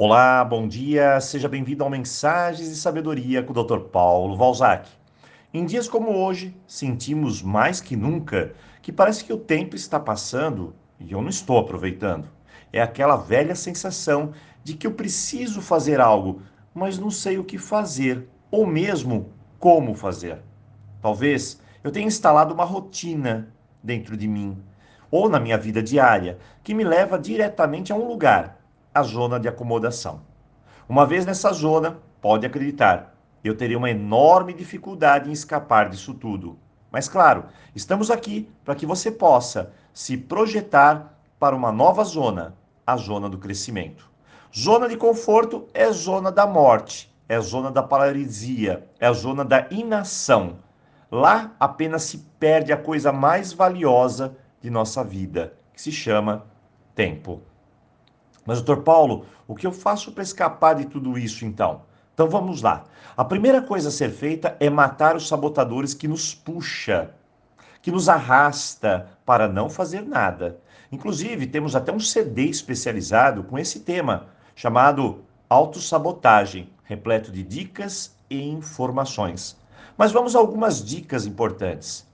Olá, bom dia, seja bem-vindo ao Mensagens de Sabedoria com o Dr. Paulo Valzac. Em dias como hoje, sentimos mais que nunca que parece que o tempo está passando e eu não estou aproveitando. É aquela velha sensação de que eu preciso fazer algo, mas não sei o que fazer ou mesmo como fazer. Talvez eu tenha instalado uma rotina dentro de mim ou na minha vida diária que me leva diretamente a um lugar a zona de acomodação. Uma vez nessa zona, pode acreditar, eu teria uma enorme dificuldade em escapar disso tudo. Mas claro, estamos aqui para que você possa se projetar para uma nova zona, a zona do crescimento. Zona de conforto é zona da morte, é zona da paralisia, é zona da inação. Lá apenas se perde a coisa mais valiosa de nossa vida, que se chama tempo. Mas, doutor Paulo, o que eu faço para escapar de tudo isso então? Então vamos lá. A primeira coisa a ser feita é matar os sabotadores que nos puxa, que nos arrasta para não fazer nada. Inclusive, temos até um CD especializado com esse tema, chamado Autossabotagem, repleto de dicas e informações. Mas vamos a algumas dicas importantes.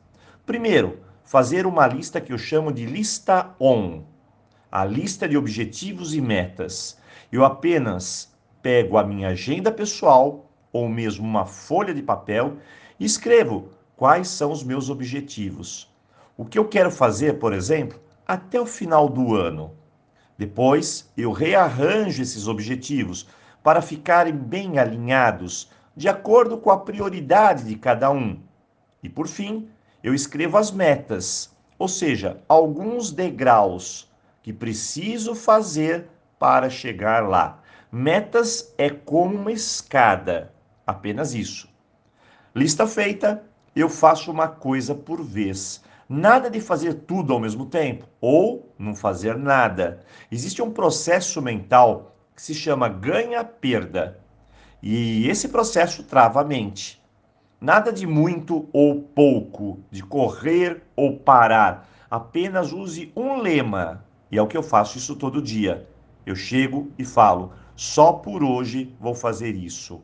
Primeiro, fazer uma lista que eu chamo de lista ON a lista de objetivos e metas. Eu apenas pego a minha agenda pessoal ou mesmo uma folha de papel e escrevo quais são os meus objetivos. O que eu quero fazer, por exemplo, até o final do ano. Depois, eu rearranjo esses objetivos para ficarem bem alinhados, de acordo com a prioridade de cada um. E por fim, eu escrevo as metas, ou seja, alguns degraus que preciso fazer para chegar lá. Metas é como uma escada, apenas isso. Lista feita, eu faço uma coisa por vez. Nada de fazer tudo ao mesmo tempo ou não fazer nada. Existe um processo mental que se chama ganha-perda. E esse processo trava a mente. Nada de muito ou pouco, de correr ou parar. Apenas use um lema e é o que eu faço isso todo dia. Eu chego e falo: só por hoje vou fazer isso.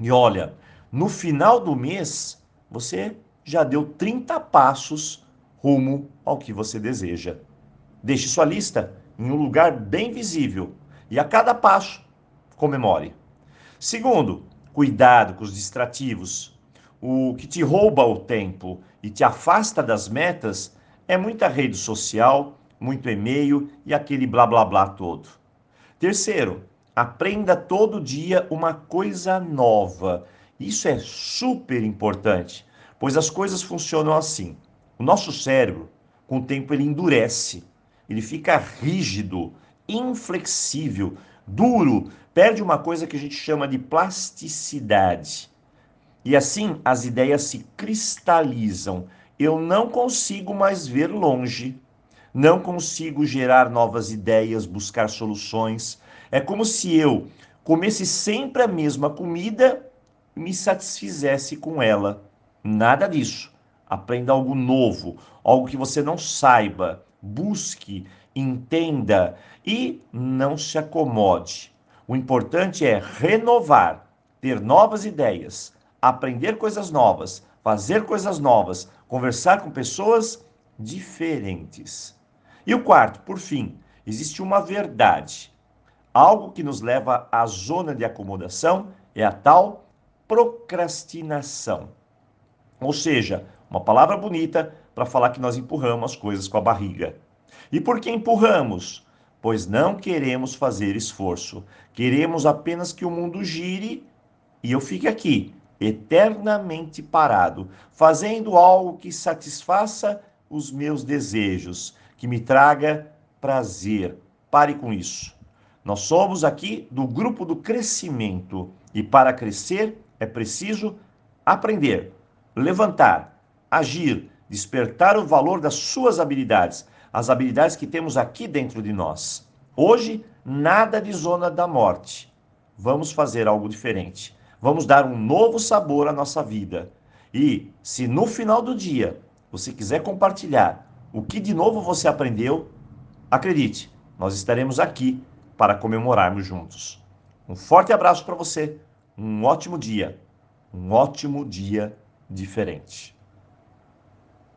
E olha, no final do mês, você já deu 30 passos rumo ao que você deseja. Deixe sua lista em um lugar bem visível e a cada passo comemore. Segundo, cuidado com os distrativos. O que te rouba o tempo e te afasta das metas é muita rede social, muito e-mail e aquele blá blá blá todo. Terceiro, aprenda todo dia uma coisa nova. Isso é super importante, pois as coisas funcionam assim. O nosso cérebro, com o tempo, ele endurece, ele fica rígido, inflexível, duro, perde uma coisa que a gente chama de plasticidade. E assim as ideias se cristalizam. Eu não consigo mais ver longe não consigo gerar novas ideias, buscar soluções. É como se eu comesse sempre a mesma comida e me satisfizesse com ela. Nada disso. Aprenda algo novo, algo que você não saiba. Busque, entenda e não se acomode. O importante é renovar, ter novas ideias, aprender coisas novas, fazer coisas novas, conversar com pessoas diferentes. E o quarto, por fim, existe uma verdade. Algo que nos leva à zona de acomodação é a tal procrastinação. Ou seja, uma palavra bonita para falar que nós empurramos as coisas com a barriga. E por que empurramos? Pois não queremos fazer esforço. Queremos apenas que o mundo gire e eu fique aqui, eternamente parado, fazendo algo que satisfaça os meus desejos, que me traga prazer. Pare com isso. Nós somos aqui do grupo do crescimento e para crescer é preciso aprender, levantar, agir, despertar o valor das suas habilidades, as habilidades que temos aqui dentro de nós. Hoje, nada de zona da morte. Vamos fazer algo diferente. Vamos dar um novo sabor à nossa vida. E se no final do dia você quiser compartilhar o que de novo você aprendeu, acredite, nós estaremos aqui para comemorarmos juntos. Um forte abraço para você, um ótimo dia, um ótimo dia diferente.